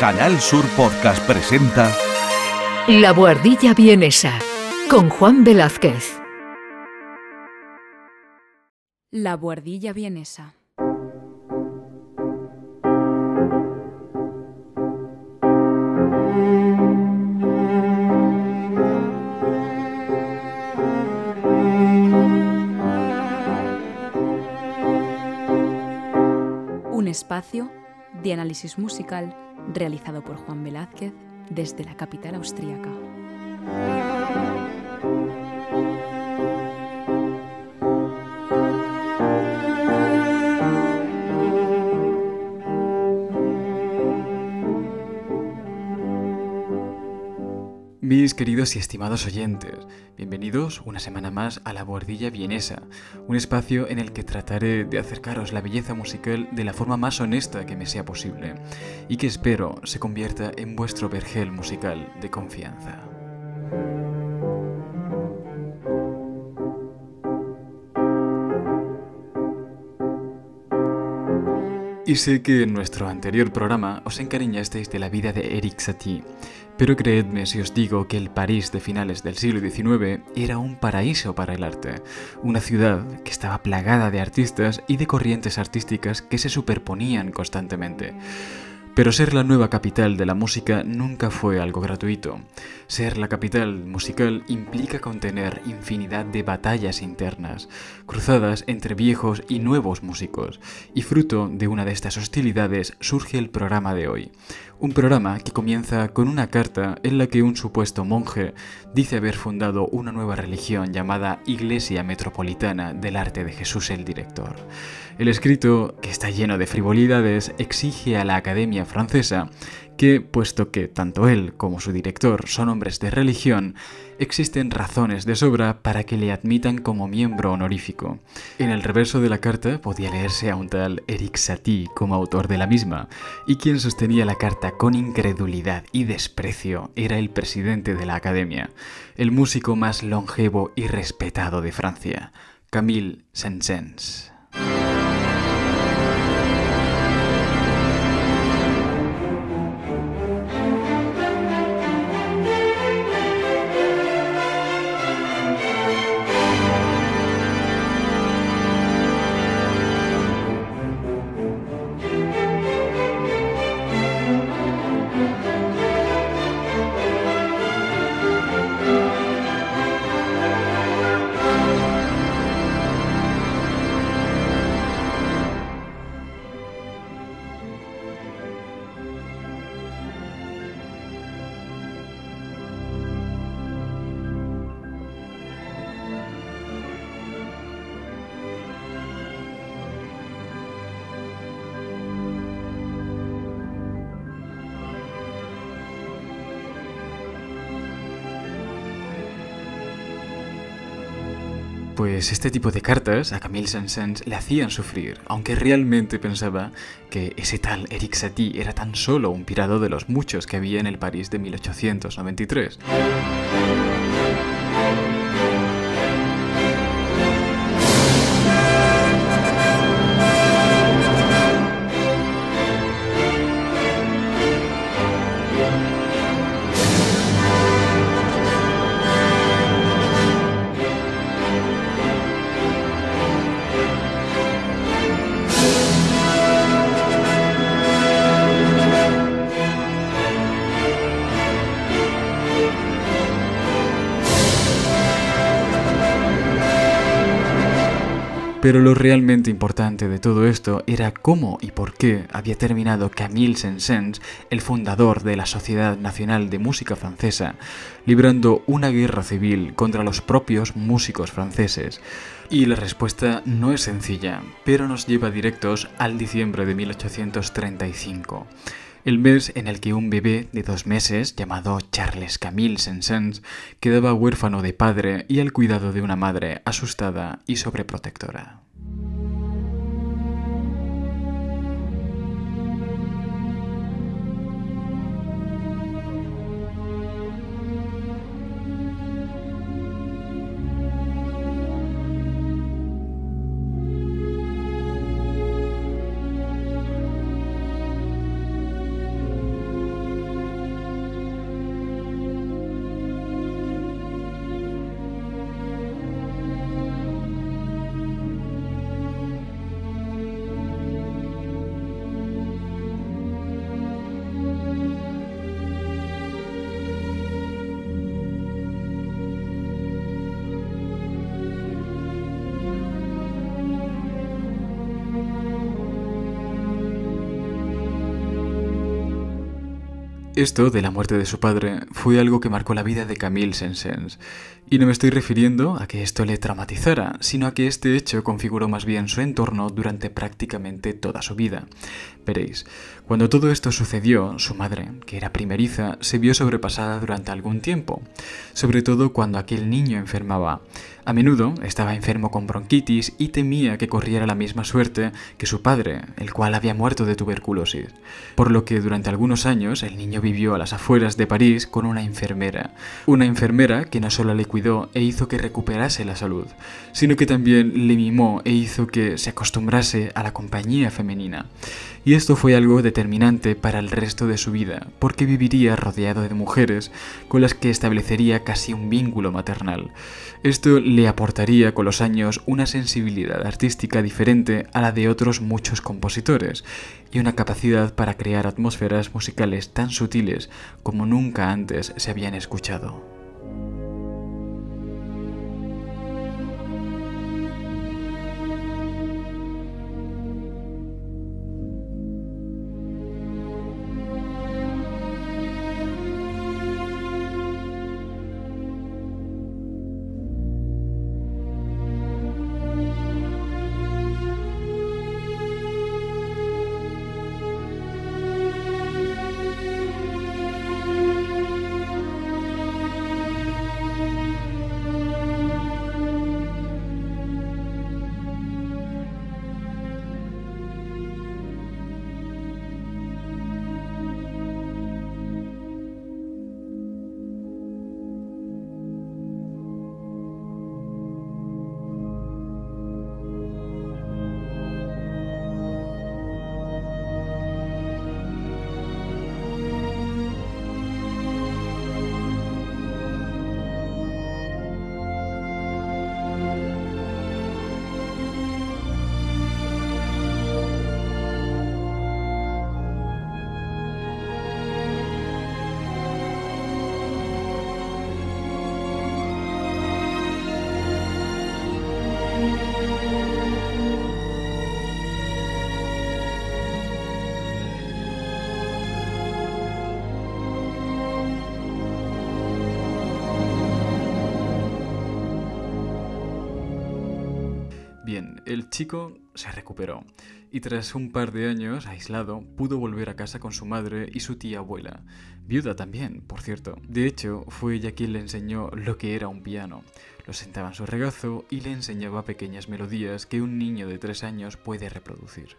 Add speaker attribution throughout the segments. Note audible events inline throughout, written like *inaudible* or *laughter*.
Speaker 1: Canal Sur Podcast presenta
Speaker 2: La Buhardilla Vienesa con Juan Velázquez.
Speaker 3: La Buhardilla Vienesa. Un espacio de análisis musical realizado por Juan Velázquez desde la capital austríaca.
Speaker 4: Mis queridos y estimados oyentes, bienvenidos una semana más a la Bordilla Vienesa, un espacio en el que trataré de acercaros la belleza musical de la forma más honesta que me sea posible y que espero se convierta en vuestro vergel musical de confianza. Y sé que en nuestro anterior programa os encariñasteis de la vida de Eric Satie, pero creedme si os digo que el París de finales del siglo XIX era un paraíso para el arte, una ciudad que estaba plagada de artistas y de corrientes artísticas que se superponían constantemente. Pero ser la nueva capital de la música nunca fue algo gratuito. Ser la capital musical implica contener infinidad de batallas internas, cruzadas entre viejos y nuevos músicos, y fruto de una de estas hostilidades surge el programa de hoy. Un programa que comienza con una carta en la que un supuesto monje dice haber fundado una nueva religión llamada Iglesia Metropolitana del Arte de Jesús el Director. El escrito, que está lleno de frivolidades, exige a la Academia Francesa que, puesto que tanto él como su director son hombres de religión, existen razones de sobra para que le admitan como miembro honorífico. En el reverso de la carta podía leerse a un tal Eric Satie como autor de la misma, y quien sostenía la carta con incredulidad y desprecio era el presidente de la Academia, el músico más longevo y respetado de Francia, Camille Saint-Saëns. Pues este tipo de cartas a Camille Saint-Saëns le hacían sufrir, aunque realmente pensaba que ese tal Eric Satie era tan solo un pirado de los muchos que había en el París de 1893. Pero lo realmente importante de todo esto era cómo y por qué había terminado Camille Saint-Saëns, el fundador de la Sociedad Nacional de Música Francesa, librando una guerra civil contra los propios músicos franceses. Y la respuesta no es sencilla, pero nos lleva directos al diciembre de 1835 el mes en el que un bebé de dos meses, llamado Charles Camille Saint-Saëns, quedaba huérfano de padre y al cuidado de una madre asustada y sobreprotectora. Esto de la muerte de su padre fue algo que marcó la vida de Camille Saint-Saëns, y no me estoy refiriendo a que esto le traumatizara, sino a que este hecho configuró más bien su entorno durante prácticamente toda su vida. Veréis, cuando todo esto sucedió, su madre, que era primeriza, se vio sobrepasada durante algún tiempo, sobre todo cuando aquel niño enfermaba. A menudo estaba enfermo con bronquitis y temía que corriera la misma suerte que su padre, el cual había muerto de tuberculosis. Por lo que durante algunos años el niño vivió a las afueras de París con una enfermera. Una enfermera que no solo le cuidó e hizo que recuperase la salud, sino que también le mimó e hizo que se acostumbrase a la compañía femenina. Y esto fue algo determinante para el resto de su vida, porque viviría rodeado de mujeres con las que establecería casi un vínculo maternal. Esto le aportaría con los años una sensibilidad artística diferente a la de otros muchos compositores y una capacidad para crear atmósferas musicales tan sutiles como nunca antes se habían escuchado. Chico se recuperó y tras un par de años aislado pudo volver a casa con su madre y su tía abuela, viuda también, por cierto. De hecho, fue ella quien le enseñó lo que era un piano. Lo sentaba en su regazo y le enseñaba pequeñas melodías que un niño de tres años puede reproducir.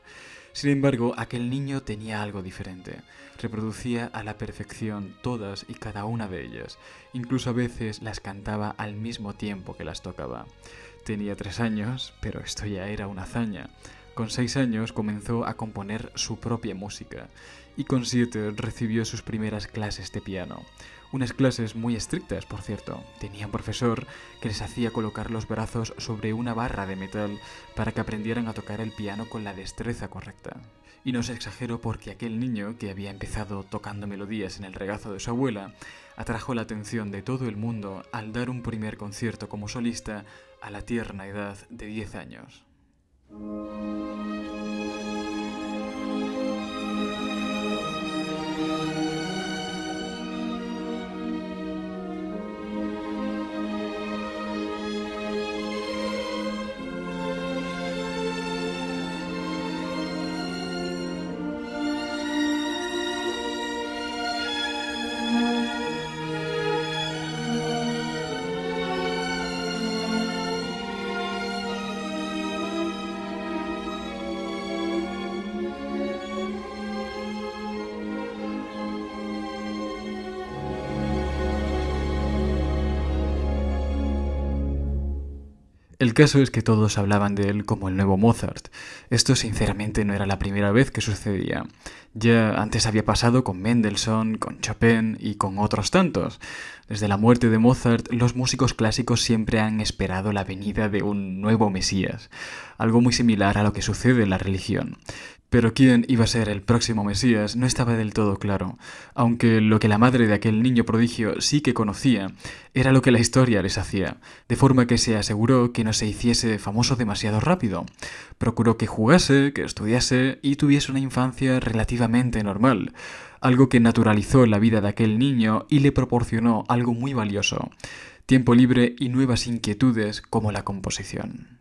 Speaker 4: Sin embargo, aquel niño tenía algo diferente. Reproducía a la perfección todas y cada una de ellas. Incluso a veces las cantaba al mismo tiempo que las tocaba. Tenía tres años, pero esto ya era una hazaña. Con seis años comenzó a componer su propia música y con siete recibió sus primeras clases de piano. Unas clases muy estrictas, por cierto. Tenía un profesor que les hacía colocar los brazos sobre una barra de metal para que aprendieran a tocar el piano con la destreza correcta. Y no se exagero porque aquel niño, que había empezado tocando melodías en el regazo de su abuela, atrajo la atención de todo el mundo al dar un primer concierto como solista a la tierna edad de 10 años. Caso es que todos hablaban de él como el nuevo Mozart. Esto sinceramente no era la primera vez que sucedía. Ya antes había pasado con Mendelssohn, con Chopin y con otros tantos. Desde la muerte de Mozart, los músicos clásicos siempre han esperado la venida de un nuevo Mesías, algo muy similar a lo que sucede en la religión. Pero quién iba a ser el próximo Mesías no estaba del todo claro, aunque lo que la madre de aquel niño prodigio sí que conocía era lo que la historia les hacía, de forma que se aseguró que no se hiciese famoso demasiado rápido. Procuró que jugase, que estudiase y tuviese una infancia relativamente normal, algo que naturalizó la vida de aquel niño y le proporcionó algo muy valioso, tiempo libre y nuevas inquietudes como la composición.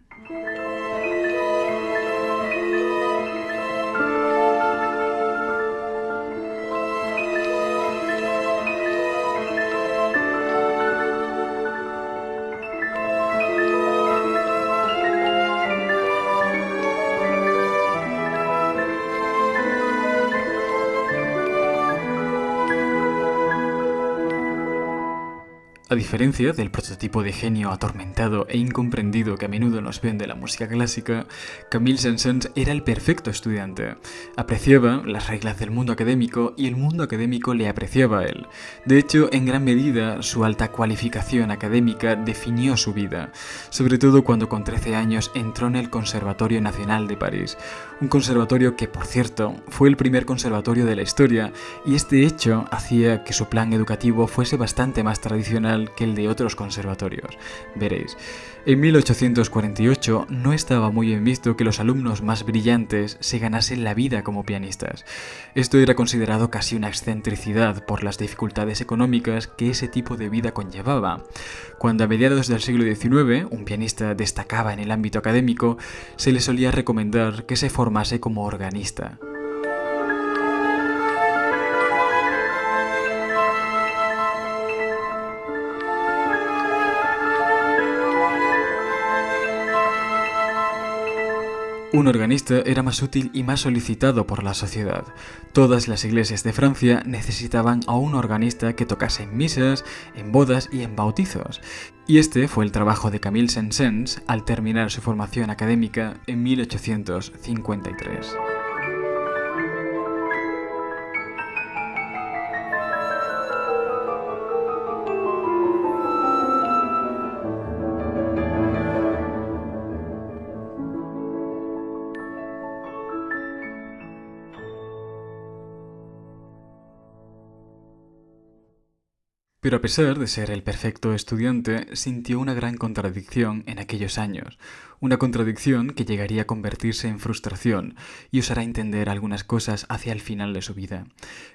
Speaker 4: A diferencia del prototipo de genio atormentado e incomprendido que a menudo nos vende la música clásica, Camille Saint-Saëns era el perfecto estudiante. Apreciaba las reglas del mundo académico y el mundo académico le apreciaba a él. De hecho, en gran medida, su alta cualificación académica definió su vida, sobre todo cuando con 13 años entró en el Conservatorio Nacional de París, un conservatorio que, por cierto, fue el primer conservatorio de la historia, y este hecho hacía que su plan educativo fuese bastante más tradicional que el de otros conservatorios. Veréis, en 1848 no estaba muy bien visto que los alumnos más brillantes se ganasen la vida como pianistas. Esto era considerado casi una excentricidad por las dificultades económicas que ese tipo de vida conllevaba. Cuando a mediados del siglo XIX un pianista destacaba en el ámbito académico, se le solía recomendar que se formase como organista. Un organista era más útil y más solicitado por la sociedad. Todas las iglesias de Francia necesitaban a un organista que tocase en misas, en bodas y en bautizos. Y este fue el trabajo de Camille Saint-Saëns al terminar su formación académica en 1853. Pero a pesar de ser el perfecto estudiante, sintió una gran contradicción en aquellos años, una contradicción que llegaría a convertirse en frustración y os hará entender algunas cosas hacia el final de su vida.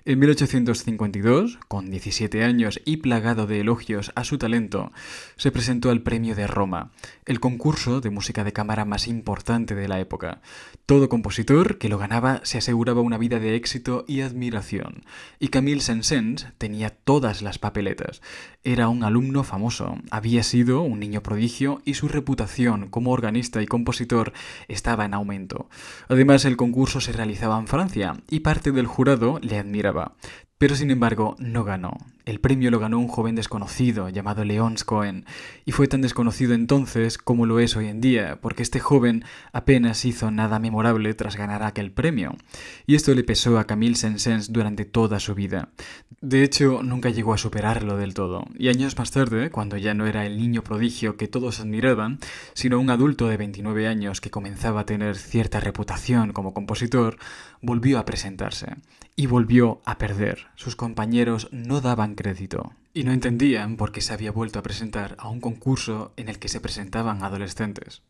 Speaker 4: En 1852, con 17 años y plagado de elogios a su talento, se presentó al Premio de Roma, el concurso de música de cámara más importante de la época. Todo compositor que lo ganaba se aseguraba una vida de éxito y admiración, y Camille Saint-Saëns tenía todas las papeletas. Era un alumno famoso, había sido un niño prodigio y su reputación como organista y compositor estaba en aumento. Además, el concurso se realizaba en Francia y parte del jurado le admiraba. Pero sin embargo, no ganó. El premio lo ganó un joven desconocido llamado León Cohen, y fue tan desconocido entonces como lo es hoy en día, porque este joven apenas hizo nada memorable tras ganar aquel premio, y esto le pesó a Camille Saint-Saëns durante toda su vida. De hecho, nunca llegó a superarlo del todo, y años más tarde, cuando ya no era el niño prodigio que todos admiraban, sino un adulto de 29 años que comenzaba a tener cierta reputación como compositor, volvió a presentarse, y volvió a perder. Sus compañeros no daban crédito y no entendían por qué se había vuelto a presentar a un concurso en el que se presentaban adolescentes.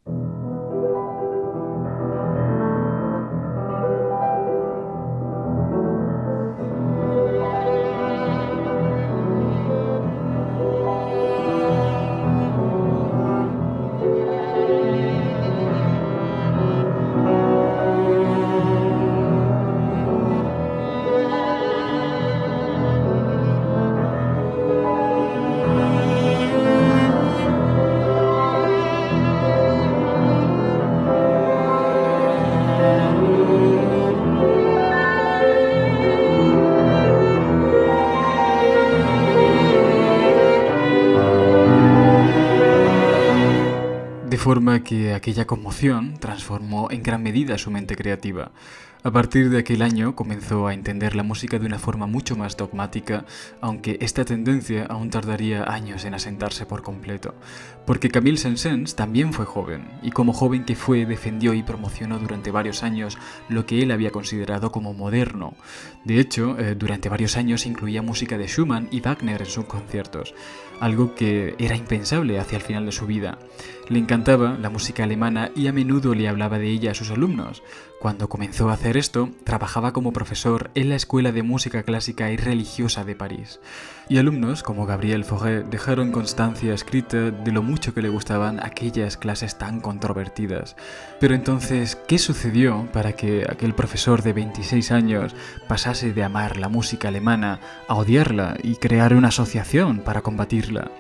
Speaker 4: Forma que aquella conmoción transformó en gran medida su mente creativa. A partir de aquel año comenzó a entender la música de una forma mucho más dogmática, aunque esta tendencia aún tardaría años en asentarse por completo, porque Camille Saint-Saëns también fue joven, y como joven que fue defendió y promocionó durante varios años lo que él había considerado como moderno. De hecho, eh, durante varios años incluía música de Schumann y Wagner en sus conciertos, algo que era impensable hacia el final de su vida. Le encantaba la música alemana y a menudo le hablaba de ella a sus alumnos. Cuando comenzó a hacer esto, trabajaba como profesor en la Escuela de Música Clásica y Religiosa de París. Y alumnos como Gabriel Fauré dejaron constancia escrita de lo mucho que le gustaban aquellas clases tan controvertidas. Pero entonces, ¿qué sucedió para que aquel profesor de 26 años pasase de amar la música alemana a odiarla y crear una asociación para combatirla?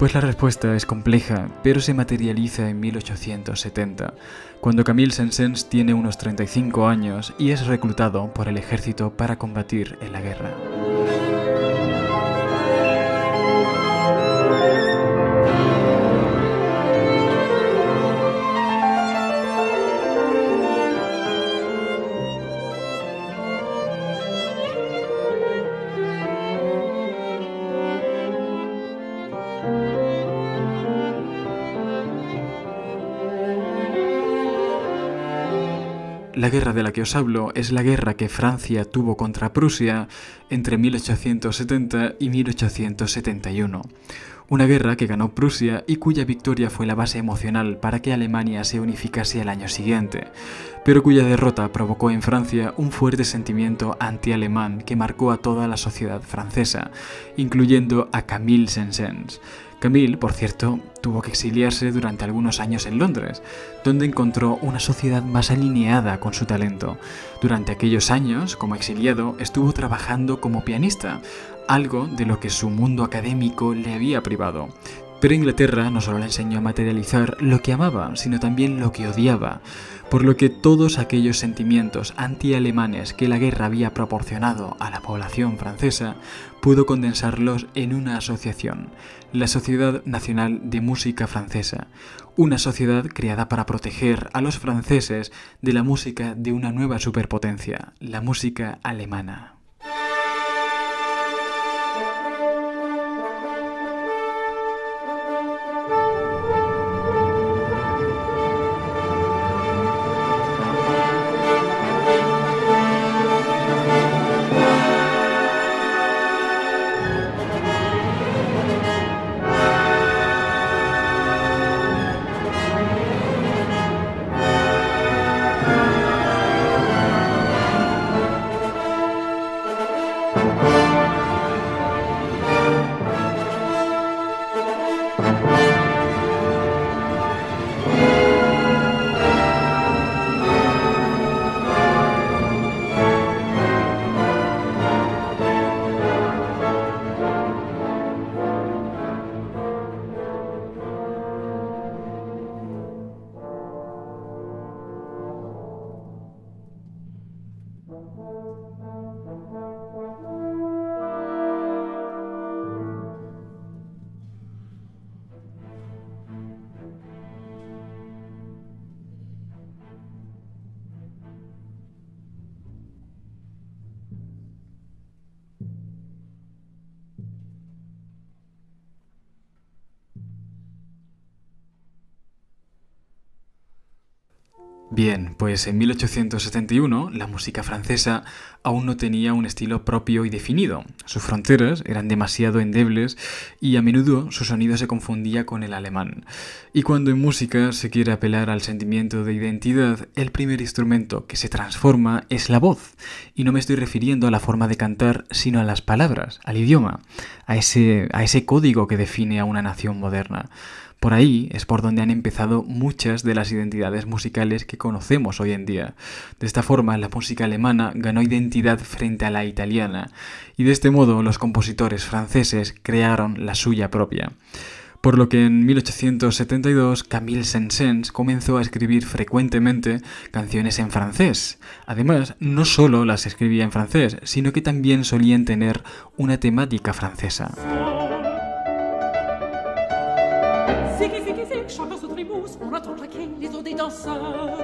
Speaker 4: Pues la respuesta es compleja, pero se materializa en 1870, cuando Camille Saint-Saëns tiene unos 35 años y es reclutado por el ejército para combatir en la guerra. La guerra de la que os hablo es la guerra que Francia tuvo contra Prusia entre 1870 y 1871. Una guerra que ganó Prusia y cuya victoria fue la base emocional para que Alemania se unificase el año siguiente, pero cuya derrota provocó en Francia un fuerte sentimiento anti-alemán que marcó a toda la sociedad francesa, incluyendo a Camille Saint-Saëns. Camille, por cierto, tuvo que exiliarse durante algunos años en Londres, donde encontró una sociedad más alineada con su talento. Durante aquellos años, como exiliado, estuvo trabajando como pianista, algo de lo que su mundo académico le había privado. Pero Inglaterra no solo le enseñó a materializar lo que amaba, sino también lo que odiaba, por lo que todos aquellos sentimientos anti-alemanes que la guerra había proporcionado a la población francesa pudo condensarlos en una asociación, la Sociedad Nacional de Música Francesa, una sociedad creada para proteger a los franceses de la música de una nueva superpotencia, la música alemana. Bien, pues en 1871 la música francesa aún no tenía un estilo propio y definido. Sus fronteras eran demasiado endebles y a menudo su sonido se confundía con el alemán. Y cuando en música se quiere apelar al sentimiento de identidad, el primer instrumento que se transforma es la voz. Y no me estoy refiriendo a la forma de cantar, sino a las palabras, al idioma, a ese, a ese código que define a una nación moderna. Por ahí es por donde han empezado muchas de las identidades musicales que conocemos hoy en día. De esta forma, la música alemana ganó identidad frente a la italiana, y de este modo los compositores franceses crearon la suya propia. Por lo que en 1872 Camille Saint-Saëns comenzó a escribir frecuentemente canciones en francés. Además, no solo las escribía en francés, sino que también solían tener una temática francesa. on entend claquer les os des danseurs.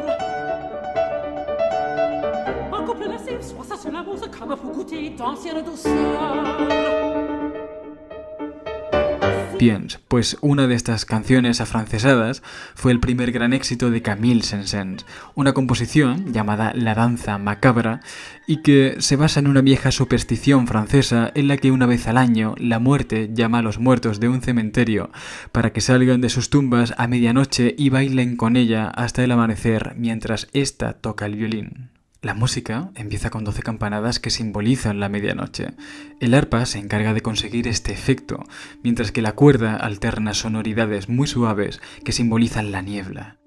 Speaker 5: Un couple lascif, soit ça se la comme pour goûter d'anciennes douceurs.
Speaker 4: Bien, pues una de estas canciones afrancesadas fue el primer gran éxito de Camille Saint-Saëns, una composición llamada La danza macabra y que se basa en una vieja superstición francesa en la que una vez al año la muerte llama a los muertos de un cementerio para que salgan de sus tumbas a medianoche y bailen con ella hasta el amanecer mientras ésta toca el violín. La música empieza con 12 campanadas que simbolizan la medianoche. El arpa se encarga de conseguir este efecto, mientras que la cuerda alterna sonoridades muy suaves que simbolizan la niebla.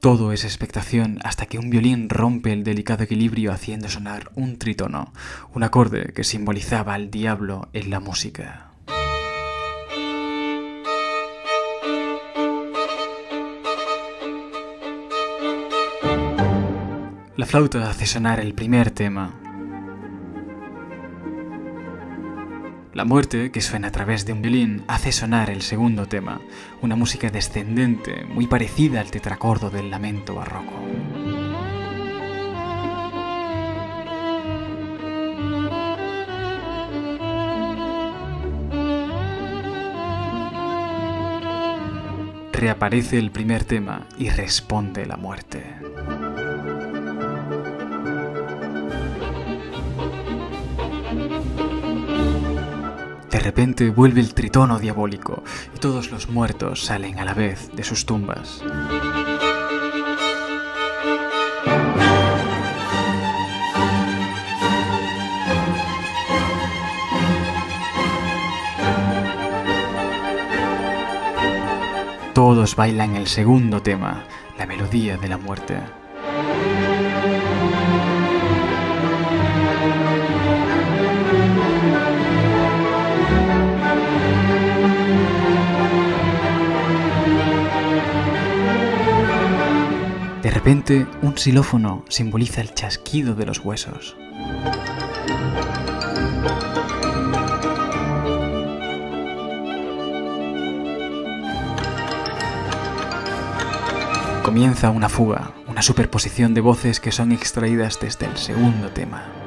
Speaker 4: Todo es expectación hasta que un violín rompe el delicado equilibrio haciendo sonar un tritono, un acorde que simbolizaba al diablo en la música. La flauta hace sonar el primer tema. La muerte, que suena a través de un violín, hace sonar el segundo tema, una música descendente, muy parecida al tetracordo del lamento barroco. Reaparece el primer tema y responde la muerte. De repente vuelve el tritono diabólico y todos los muertos salen a la vez de sus tumbas. Todos bailan el segundo tema, la melodía de la muerte. Repente, un xilófono simboliza el chasquido de los huesos. Comienza una fuga, una superposición de voces que son extraídas desde el segundo tema.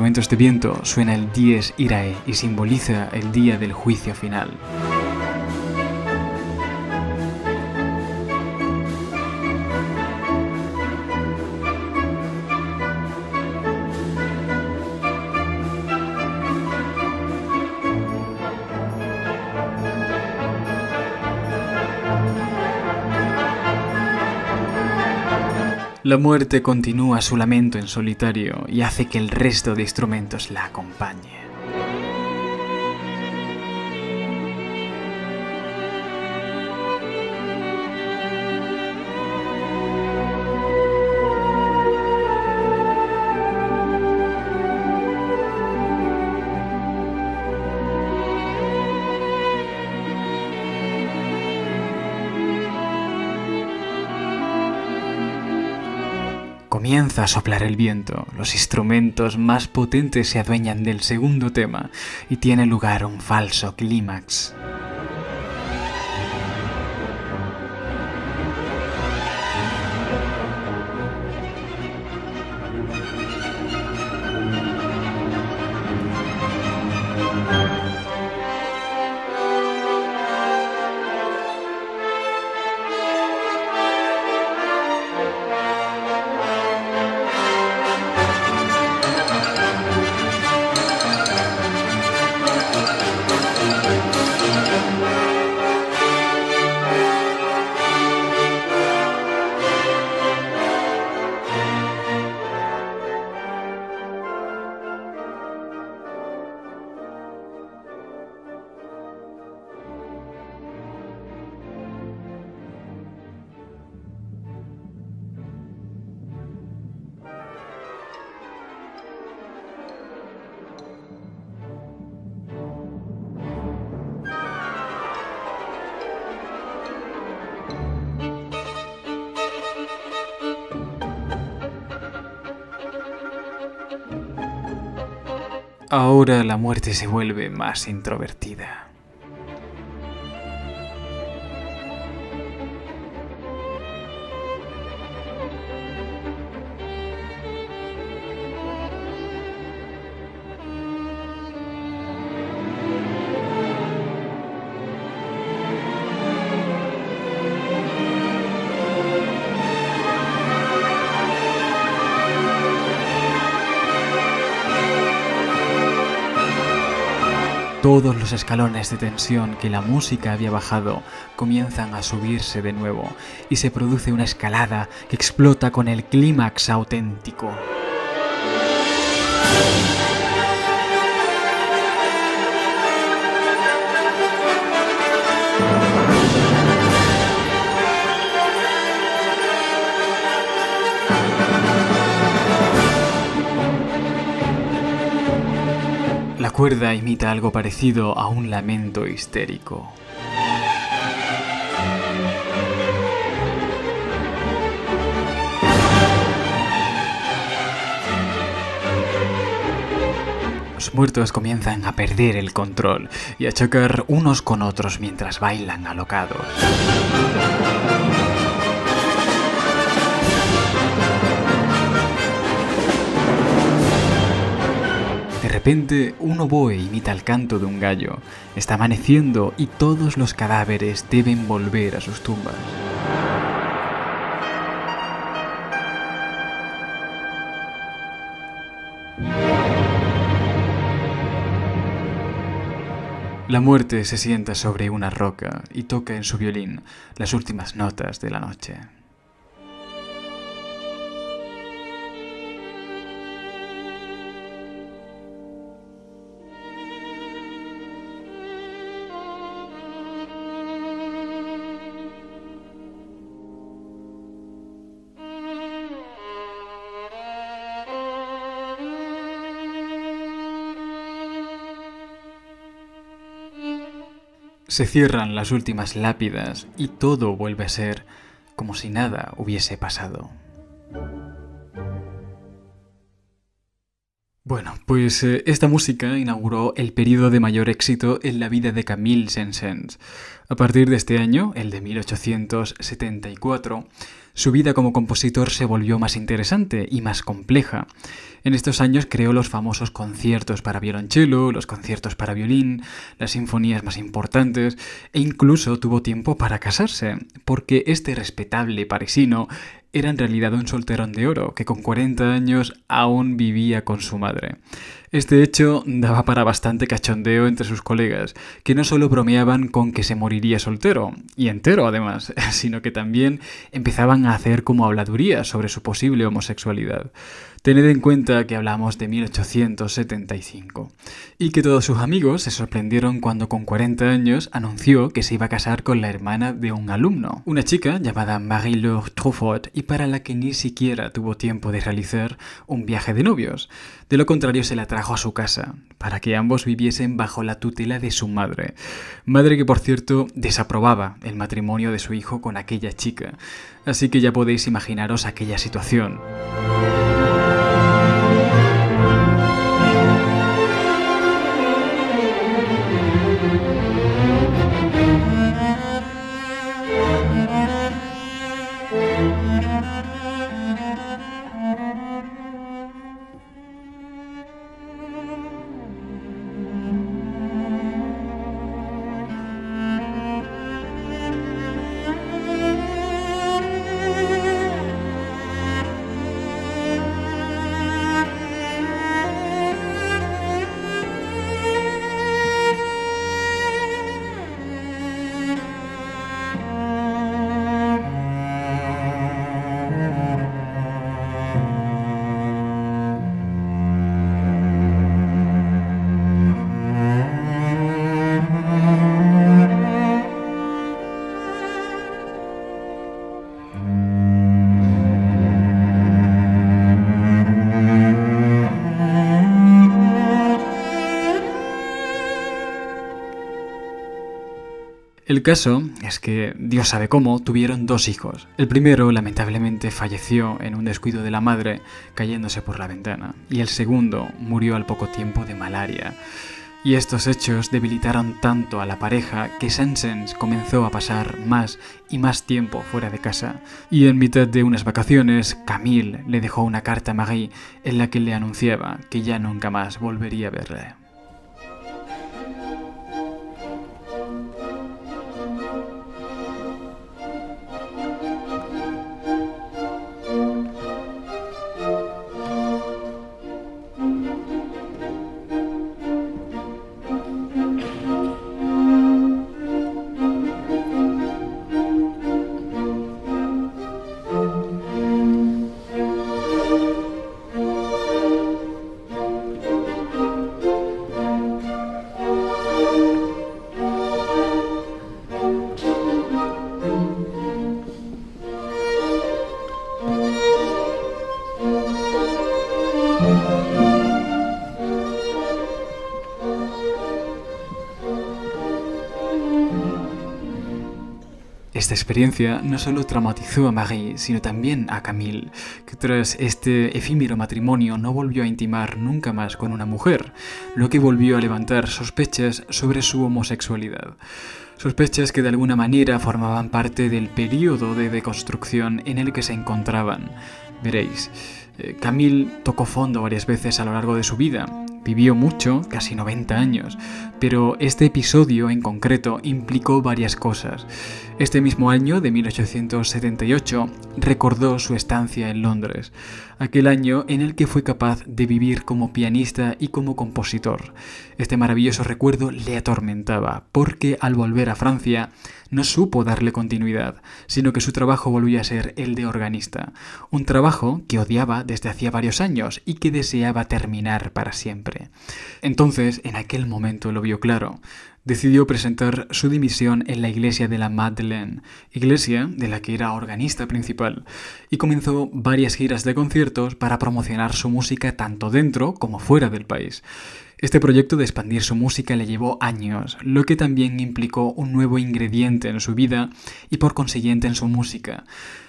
Speaker 4: Instrumentos de viento suena el dies irae y simboliza el día del juicio final. La muerte continúa su lamento en solitario y hace que el resto de instrumentos la acompañe. Comienza a soplar el viento, los instrumentos más potentes se adueñan del segundo tema y tiene lugar un falso clímax. Muerte se vuelve más introvertida. Todos los escalones de tensión que la música había bajado comienzan a subirse de nuevo y se produce una escalada que explota con el clímax auténtico. Cuerda imita algo parecido a un lamento histérico. Los muertos comienzan a perder el control y a chocar unos con otros mientras bailan alocados. Repente, un oboe imita el canto de un gallo. Está amaneciendo y todos los cadáveres deben volver a sus tumbas. La muerte se sienta sobre una roca y toca en su violín las últimas notas de la noche. Se cierran las últimas lápidas y todo vuelve a ser como si nada hubiese pasado. Pues eh, esta música inauguró el periodo de mayor éxito en la vida de Camille Saint-Saëns. A partir de este año, el de 1874, su vida como compositor se volvió más interesante y más compleja. En estos años creó los famosos conciertos para violonchelo, los conciertos para violín, las sinfonías más importantes e incluso tuvo tiempo para casarse, porque este respetable parisino era en realidad un solterón de oro que con 40 años aún vivía con su madre. Este hecho daba para bastante cachondeo entre sus colegas, que no solo bromeaban con que se moriría soltero, y entero además, *laughs* sino que también empezaban a hacer como habladurías sobre su posible homosexualidad. Tened en cuenta que hablamos de 1875 y que todos sus amigos se sorprendieron cuando con 40 años anunció que se iba a casar con la hermana de un alumno, una chica llamada Marie-Laure Truffaut y para la que ni siquiera tuvo tiempo de realizar un viaje de novios. De lo contrario se la trajo a su casa, para que ambos viviesen bajo la tutela de su madre. Madre que por cierto desaprobaba el matrimonio de su hijo con aquella chica. Así que ya podéis imaginaros aquella situación. El caso es que, Dios sabe cómo, tuvieron dos hijos. El primero, lamentablemente, falleció en un descuido de la madre, cayéndose por la ventana, y el segundo murió al poco tiempo de malaria. Y estos hechos debilitaron tanto a la pareja que Sansens comenzó a pasar más y más tiempo fuera de casa. Y en mitad de unas vacaciones, Camille le dejó una carta a Marie en la que le anunciaba que ya nunca más volvería a verle. Esta experiencia no solo traumatizó a Marie, sino también a Camille, que tras este efímero matrimonio no volvió a intimar nunca más con una mujer, lo que volvió a levantar sospechas sobre su homosexualidad. Sospechas que de alguna manera formaban parte del periodo de deconstrucción en el que se encontraban. Veréis, eh, Camille tocó fondo varias veces a lo largo de su vida, Vivió mucho, casi 90 años, pero este episodio en concreto implicó varias cosas. Este mismo año, de 1878, recordó su estancia en Londres, aquel año en el que fue capaz de vivir como pianista y como compositor. Este maravilloso recuerdo le atormentaba, porque al volver a Francia no supo darle continuidad, sino que su trabajo volvió a ser el de organista, un trabajo que odiaba desde hacía varios años y que deseaba terminar para siempre. Entonces, en aquel momento lo vio claro, decidió presentar su dimisión en la iglesia de la Madeleine, iglesia de la que era organista principal, y comenzó varias giras de conciertos para promocionar su música tanto dentro como fuera del país. Este proyecto de expandir su música le llevó años, lo que también implicó un nuevo ingrediente en su vida y por consiguiente en su música.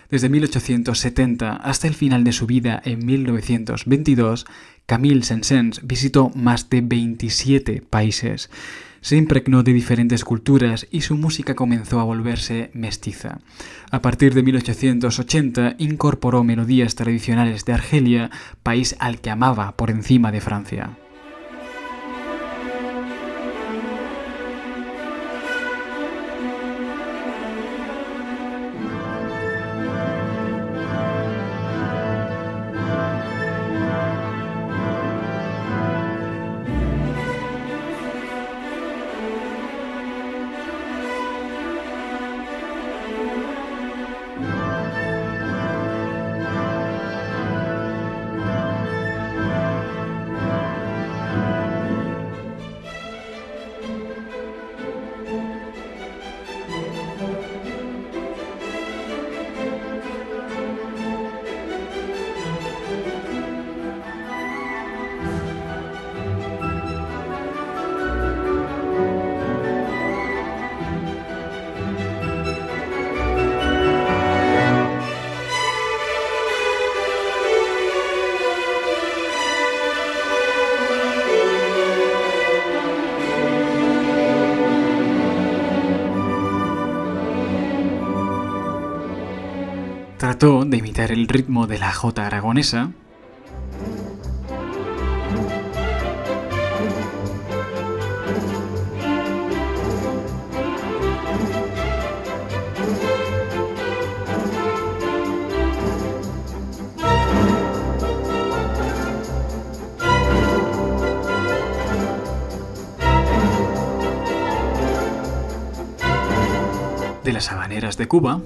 Speaker 4: Desde 1870 hasta el final de su vida en 1922, Camille Saint-Saëns visitó más de 27 países se impregnó de diferentes culturas y su música comenzó a volverse mestiza. A partir de 1880 incorporó melodías tradicionales de Argelia, país al que amaba por encima de Francia. El ritmo de la jota aragonesa, de las habaneras de Cuba,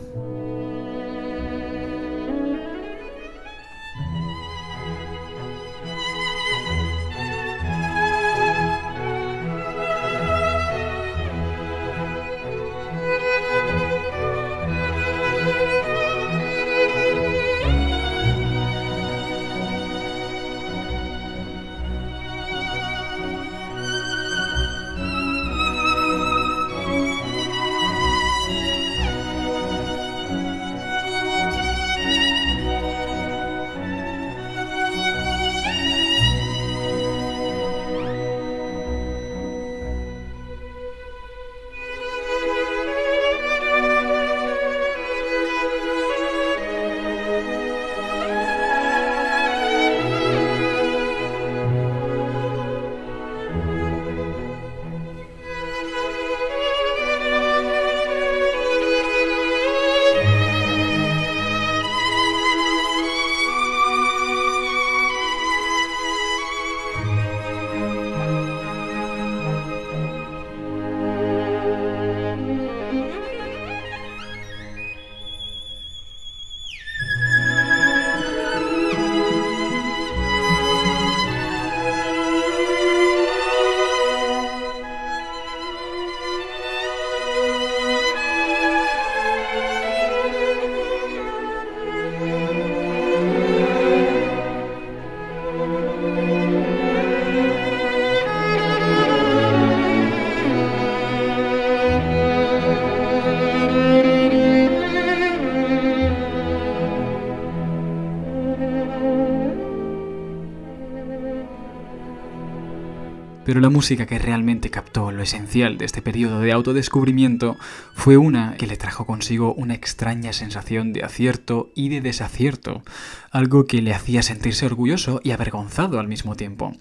Speaker 4: Pero la música que realmente captó lo esencial de este periodo de autodescubrimiento fue una que le trajo consigo una extraña sensación de acierto y de desacierto, algo que le hacía sentirse orgulloso y avergonzado al mismo tiempo.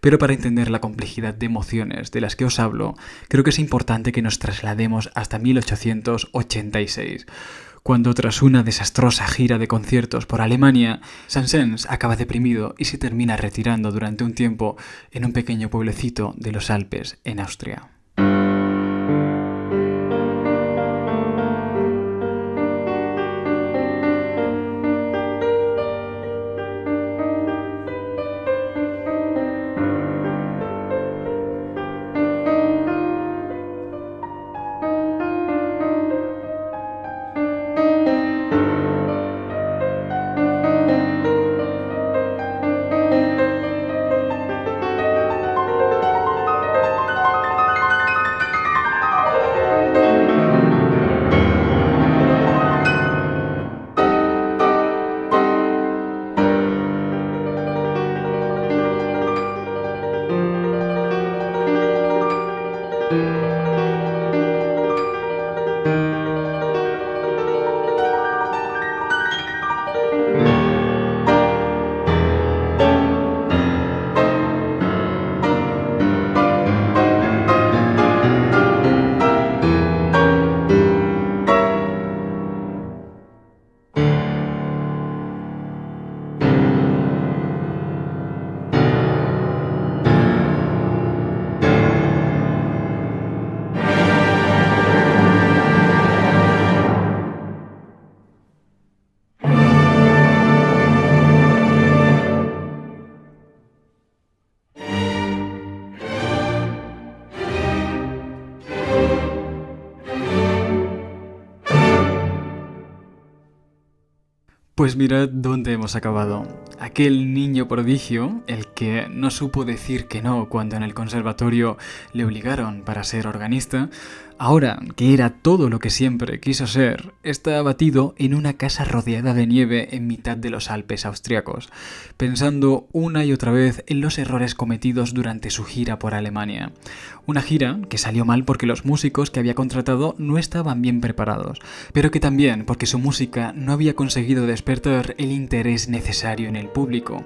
Speaker 4: Pero para entender la complejidad de emociones de las que os hablo, creo que es importante que nos traslademos hasta 1886 cuando tras una desastrosa gira de conciertos por Alemania, Sansens acaba deprimido y se termina retirando durante un tiempo en un pequeño pueblecito de los Alpes en Austria. Pues mirad dónde hemos acabado. Aquel niño prodigio, el que no supo decir que no cuando en el conservatorio le obligaron para ser organista, Ahora que era todo lo que siempre quiso ser, está abatido en una casa rodeada de nieve en mitad de los Alpes austriacos, pensando una y otra vez en los errores cometidos durante su gira por Alemania. Una gira que salió mal porque los músicos que había contratado no estaban bien preparados, pero que también porque su música no había conseguido despertar el interés necesario en el público.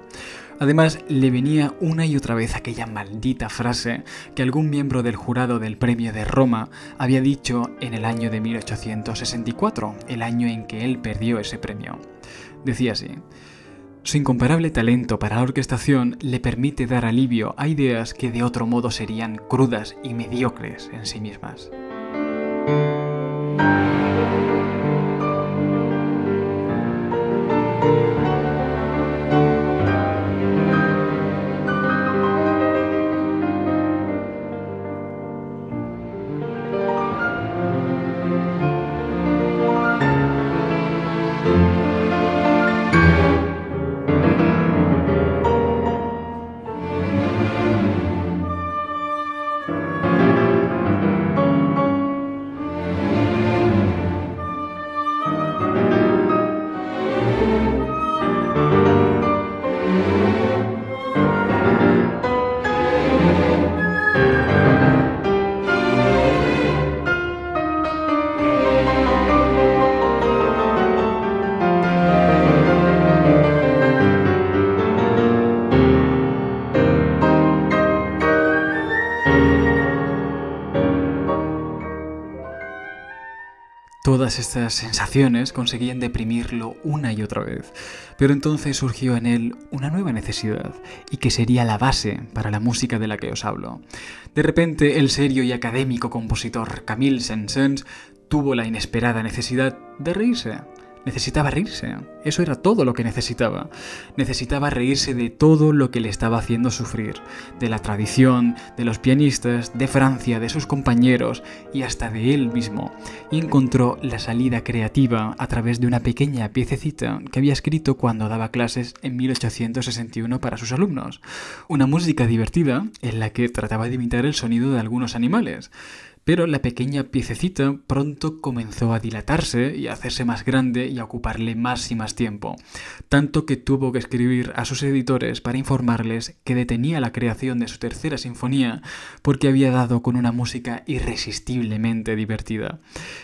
Speaker 4: Además, le venía una y otra vez aquella maldita frase que algún miembro del jurado del premio de Roma había dicho en el año de 1864, el año en que él perdió ese premio. Decía así, su incomparable talento para la orquestación le permite dar alivio a ideas que de otro modo serían crudas y mediocres en sí mismas. Todas estas sensaciones conseguían deprimirlo una y otra vez, pero entonces surgió en él una nueva necesidad, y que sería la base para la música de la que os hablo. De repente, el serio y académico compositor Camille Saint-Saëns tuvo la inesperada necesidad de reírse. Necesitaba reírse. Eso era todo lo que necesitaba. Necesitaba reírse de todo lo que le estaba haciendo sufrir. De la tradición, de los pianistas, de Francia, de sus compañeros y hasta de él mismo. Y encontró la salida creativa a través de una pequeña piececita que había escrito cuando daba clases en 1861 para sus alumnos. Una música divertida en la que trataba de imitar el sonido de algunos animales. Pero la pequeña piececita pronto comenzó a dilatarse y a hacerse más grande y a ocuparle más y más tiempo, tanto que tuvo que escribir a sus editores para informarles que detenía la creación de su tercera sinfonía porque había dado con una música irresistiblemente divertida.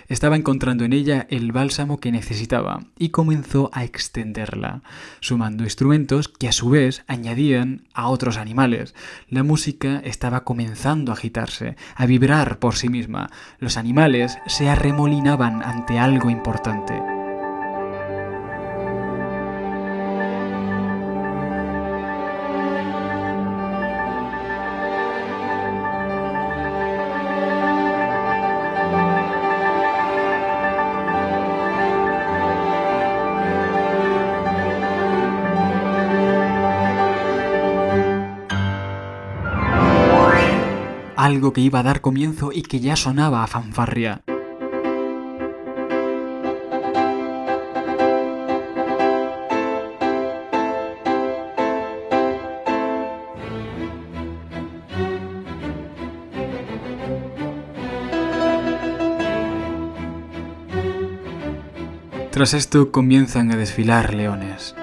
Speaker 4: Estaba encontrando en ella el bálsamo que necesitaba y comenzó a extenderla, sumando instrumentos que a su vez añadían a otros animales. La música estaba comenzando a agitarse, a vibrar por sí misma. Los animales se arremolinaban ante algo importante. Algo que iba a dar comienzo y que ya sonaba a fanfarria. Tras esto comienzan a desfilar leones.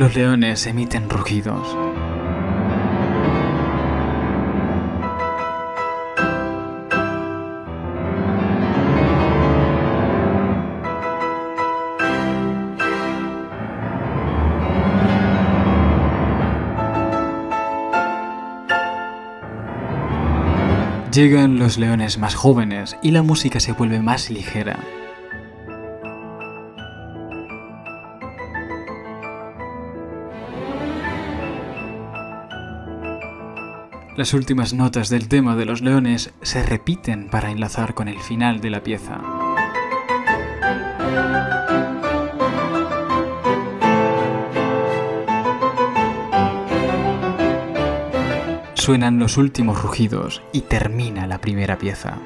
Speaker 4: Los leones emiten rugidos. Llegan los leones más jóvenes y la música se vuelve más ligera. Las últimas notas del tema de los leones se repiten para enlazar con el final de la pieza. Suenan los últimos rugidos y termina la primera pieza.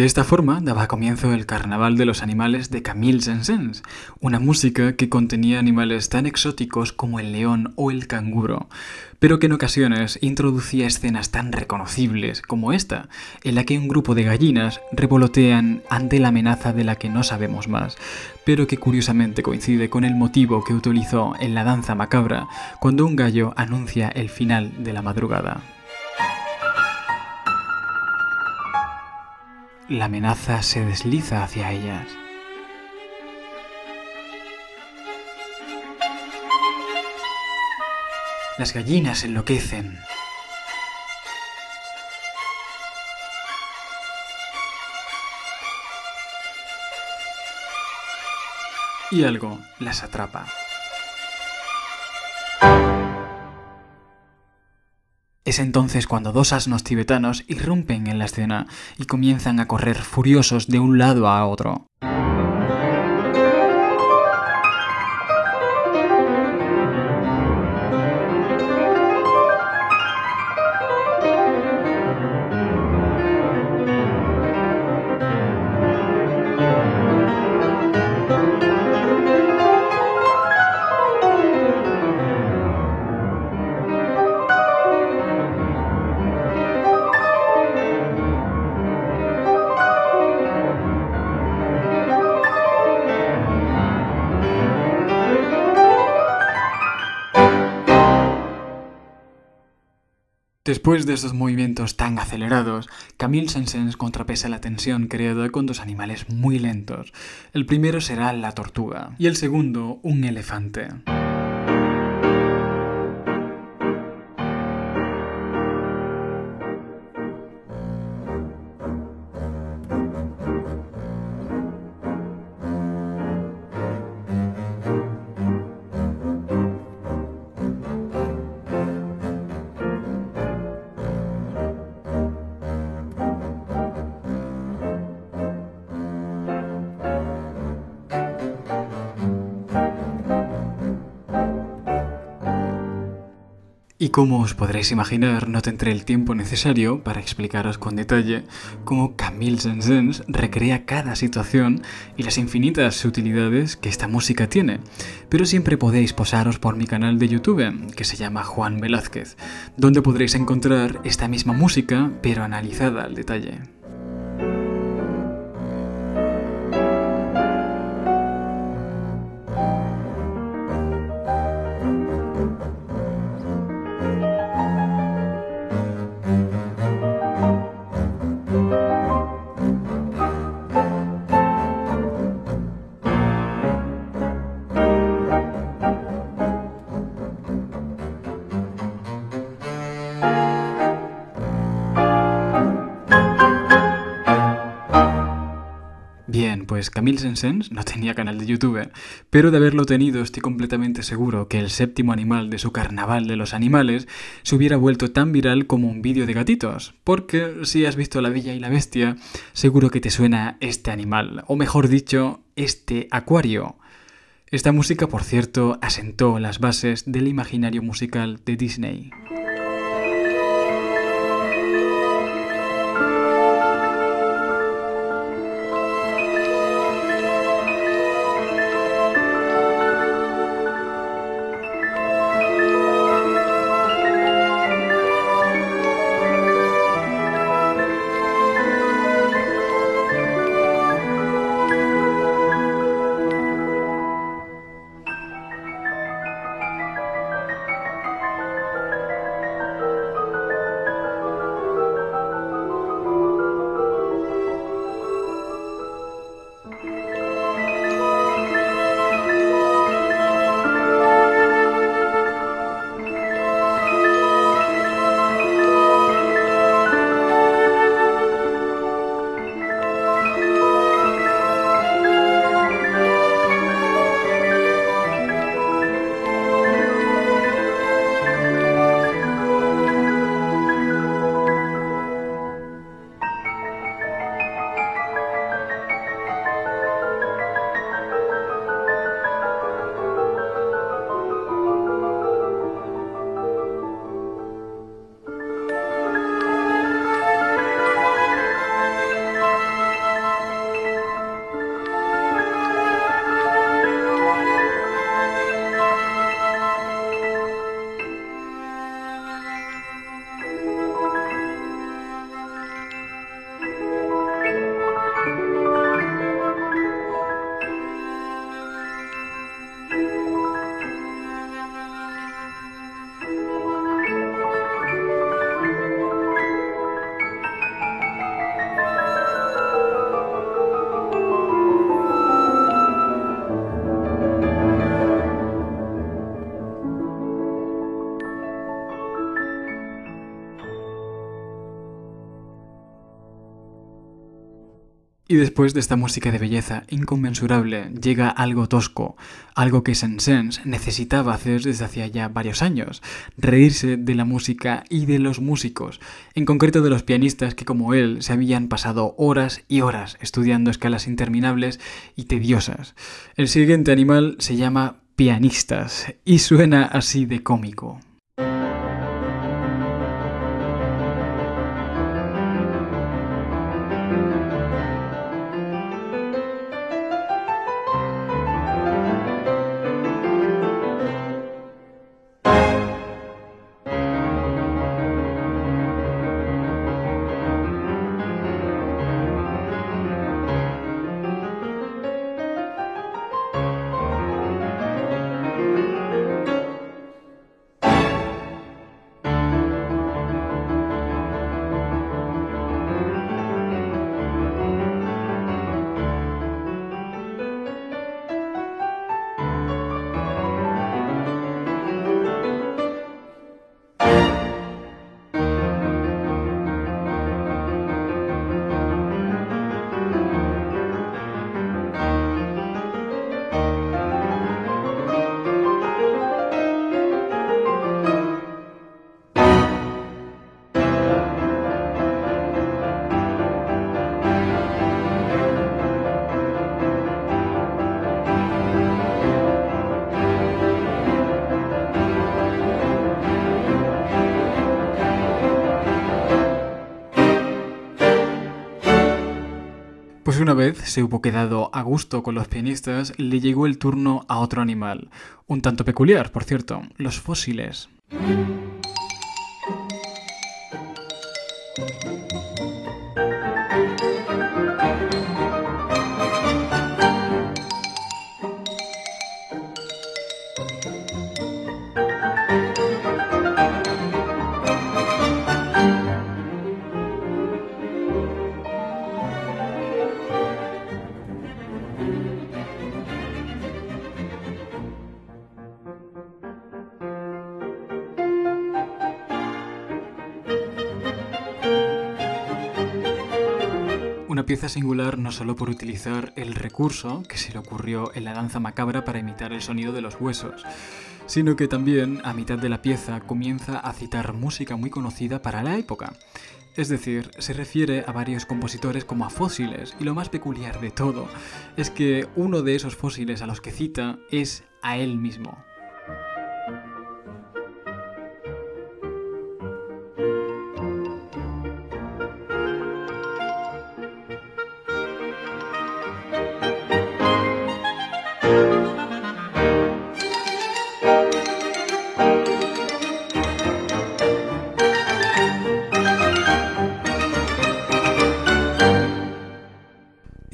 Speaker 4: De esta forma daba comienzo el Carnaval de los Animales de Camille Saint-Saëns, una música que contenía animales tan exóticos como el león o el canguro, pero que en ocasiones introducía escenas tan reconocibles como esta, en la que un grupo de gallinas revolotean ante la amenaza de la que no sabemos más, pero que curiosamente coincide con el motivo que utilizó en la danza macabra cuando un gallo anuncia el final de la madrugada. La amenaza se desliza hacia ellas. Las gallinas enloquecen. Y algo las atrapa. Es entonces cuando dos asnos tibetanos irrumpen en la escena y comienzan a correr furiosos de un lado a otro. Después de estos movimientos tan acelerados, Camille Saint-Saëns contrapesa la tensión creada con dos animales muy lentos. El primero será la tortuga y el segundo un elefante. Y como os podréis imaginar, no tendré el tiempo necesario para explicaros con detalle cómo Camille Saint-Saëns recrea cada situación y las infinitas utilidades que esta música tiene. Pero siempre podéis posaros por mi canal de YouTube, que se llama Juan Velázquez, donde podréis encontrar esta misma música, pero analizada al detalle. No tenía canal de YouTube, pero de haberlo tenido estoy completamente seguro que el séptimo animal de su carnaval de los animales se hubiera vuelto tan viral como un vídeo de gatitos, porque si has visto La Bella y la Bestia, seguro que te suena este animal, o mejor dicho, este acuario. Esta música, por cierto, asentó las bases del imaginario musical de Disney. Y después de esta música de belleza inconmensurable llega algo tosco, algo que Saint-Saëns necesitaba hacer desde hacía ya varios años, reírse de la música y de los músicos, en concreto de los pianistas que como él se habían pasado horas y horas estudiando escalas interminables y tediosas. El siguiente animal se llama pianistas y suena así de cómico. Pues una vez se hubo quedado a gusto con los pianistas, le llegó el turno a otro animal, un tanto peculiar, por cierto, los fósiles. Singular no solo por utilizar el recurso que se le ocurrió en la danza macabra para imitar el sonido de los huesos, sino que también a mitad de la pieza comienza a citar música muy conocida para la época. Es decir, se refiere a varios compositores como a fósiles, y lo más peculiar de todo es que uno de esos fósiles a los que cita es a él mismo.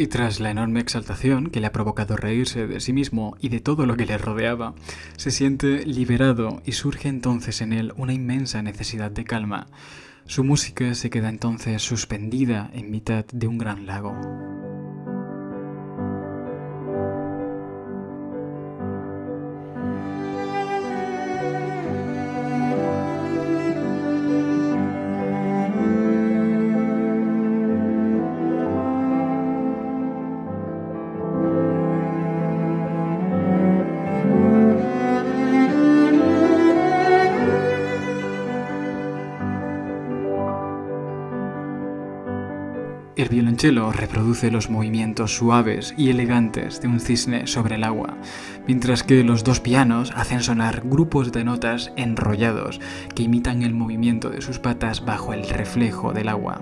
Speaker 4: Y tras la enorme exaltación que le ha provocado reírse de sí mismo y de todo lo que le rodeaba, se siente liberado y surge entonces en él una inmensa necesidad de calma. Su música se queda entonces suspendida en mitad de un gran lago. El violonchelo reproduce los movimientos suaves y elegantes de un cisne sobre el agua, mientras que los dos pianos hacen sonar grupos de notas enrollados que imitan el movimiento de sus patas bajo el reflejo del agua.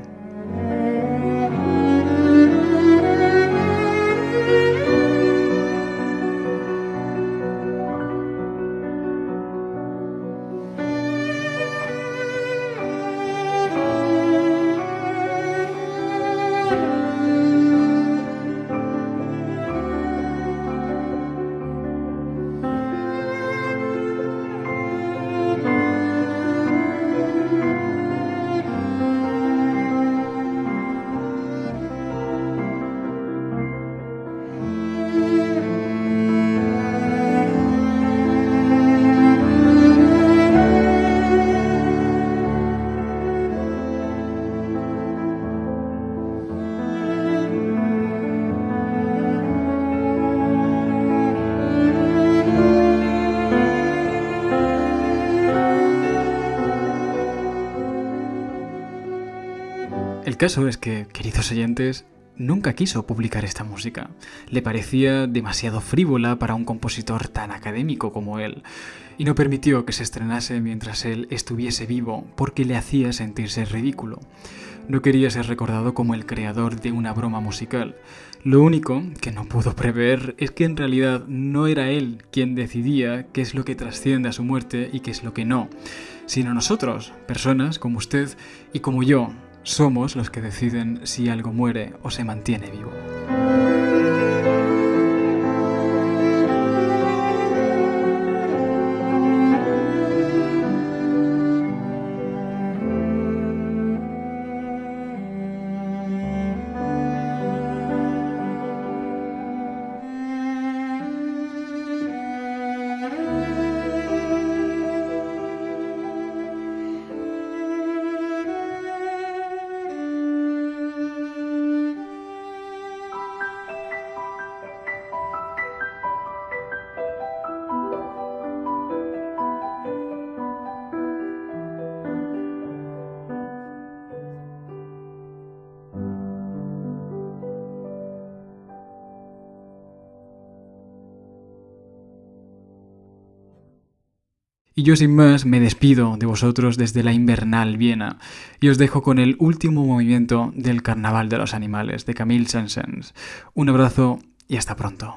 Speaker 4: Caso es que, queridos oyentes, nunca quiso publicar esta música. Le parecía demasiado frívola para un compositor tan académico como él, y no permitió que se estrenase mientras él estuviese vivo porque le hacía sentirse ridículo. No quería ser recordado como el creador de una broma musical. Lo único que no pudo prever es que en realidad no era él quien decidía qué es lo que trasciende a su muerte y qué es lo que no, sino nosotros, personas como usted y como yo, somos los que deciden si algo muere o se mantiene vivo. Yo sin más me despido de vosotros desde la invernal Viena y os dejo con el último movimiento del Carnaval de los Animales de Camille Saint-Saëns. Un abrazo y hasta pronto.